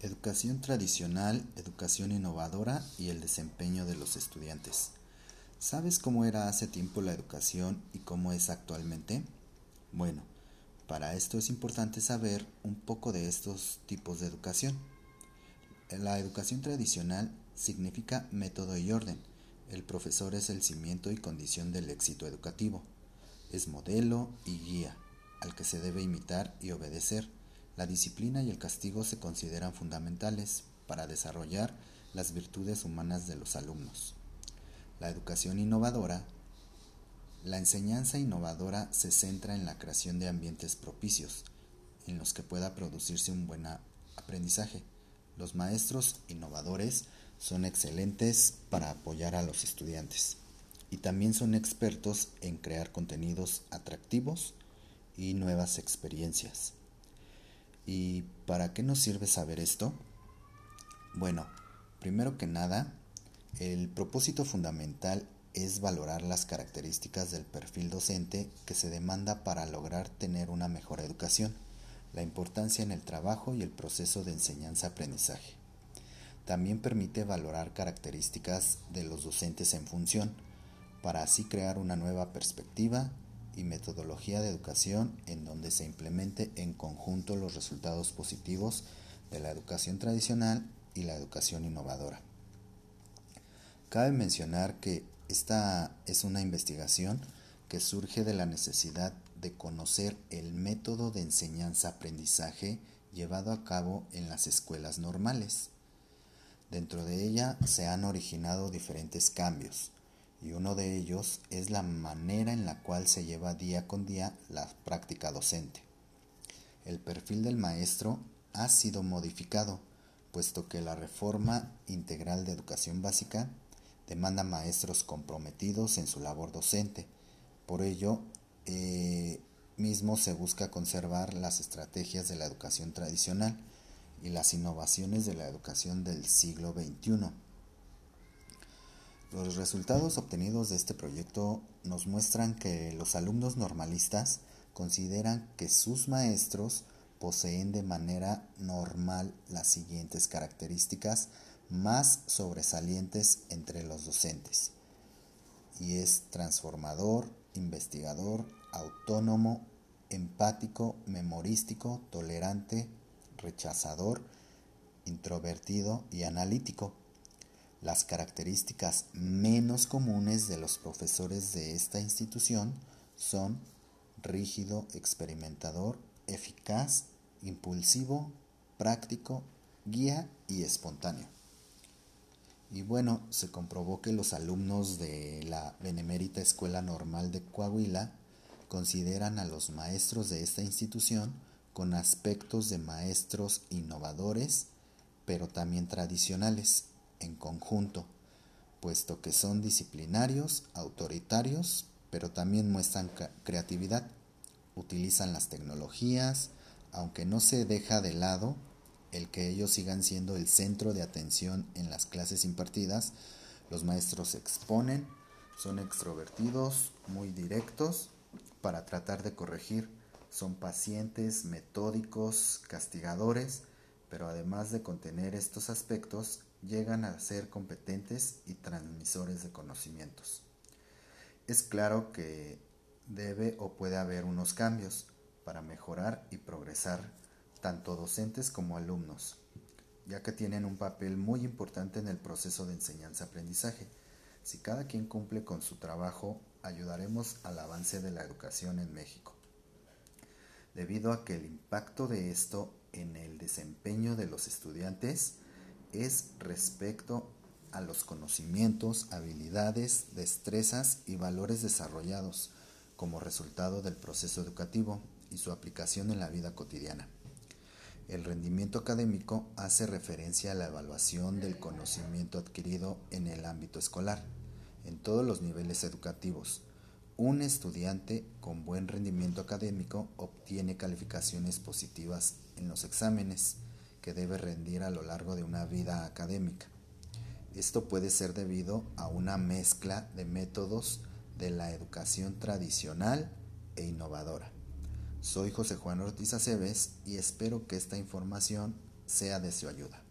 Educación tradicional, educación innovadora y el desempeño de los estudiantes. ¿Sabes cómo era hace tiempo la educación y cómo es actualmente? Bueno, para esto es importante saber un poco de estos tipos de educación. La educación tradicional significa método y orden. El profesor es el cimiento y condición del éxito educativo. Es modelo y guía, al que se debe imitar y obedecer la disciplina y el castigo se consideran fundamentales para desarrollar las virtudes humanas de los alumnos. La educación innovadora. La enseñanza innovadora se centra en la creación de ambientes propicios en los que pueda producirse un buen aprendizaje. Los maestros innovadores son excelentes para apoyar a los estudiantes y también son expertos en crear contenidos atractivos y nuevas experiencias. ¿Y para qué nos sirve saber esto? Bueno, primero que nada, el propósito fundamental es valorar las características del perfil docente que se demanda para lograr tener una mejor educación, la importancia en el trabajo y el proceso de enseñanza-aprendizaje. También permite valorar características de los docentes en función, para así crear una nueva perspectiva y metodología de educación en donde se implemente en conjunto los resultados positivos de la educación tradicional y la educación innovadora. Cabe mencionar que esta es una investigación que surge de la necesidad de conocer el método de enseñanza-aprendizaje llevado a cabo en las escuelas normales. Dentro de ella se han originado diferentes cambios, y uno de ellos es la manera en la cual se lleva día con día la práctica docente. El perfil del maestro ha sido modificado, puesto que la reforma integral de educación básica demanda maestros comprometidos en su labor docente. Por ello, eh, mismo se busca conservar las estrategias de la educación tradicional y las innovaciones de la educación del siglo XXI los resultados obtenidos de este proyecto nos muestran que los alumnos normalistas consideran que sus maestros poseen de manera normal las siguientes características más sobresalientes entre los docentes. Y es transformador, investigador, autónomo, empático, memorístico, tolerante, rechazador, introvertido y analítico. Las características menos comunes de los profesores de esta institución son rígido, experimentador, eficaz, impulsivo, práctico, guía y espontáneo. Y bueno, se comprobó que los alumnos de la Benemérita Escuela Normal de Coahuila consideran a los maestros de esta institución con aspectos de maestros innovadores, pero también tradicionales, en conjunto, puesto que son disciplinarios, autoritarios, pero también muestran creatividad. Utilizan las tecnologías, aunque no se deja de lado el que ellos sigan siendo el centro de atención en las clases impartidas. Los maestros se exponen, son extrovertidos, muy directos para tratar de corregir. Son pacientes, metódicos, castigadores, pero además de contener estos aspectos, llegan a ser competentes y transmisores de conocimientos. Es claro que debe o puede haber unos cambios para mejorar y progresar tanto docentes como alumnos, ya que tienen un papel muy importante en el proceso de enseñanza-aprendizaje. Si cada quien cumple con su trabajo, ayudaremos al avance de la educación en México. Debido a que el impacto de esto en el desempeño de los estudiantes es respecto a los conocimientos, habilidades, destrezas y valores desarrollados como resultado del proceso educativo y su aplicación en la vida cotidiana. El rendimiento académico hace referencia a la evaluación del conocimiento adquirido en el ámbito escolar, en todos los niveles educativos. Un estudiante con buen rendimiento académico obtiene calificaciones positivas en los exámenes, que debe rendir a lo largo de una vida académica. Esto puede ser debido a una mezcla de métodos de la educación tradicional e innovadora. Soy José Juan Ortiz Aceves y espero que esta información sea de su ayuda.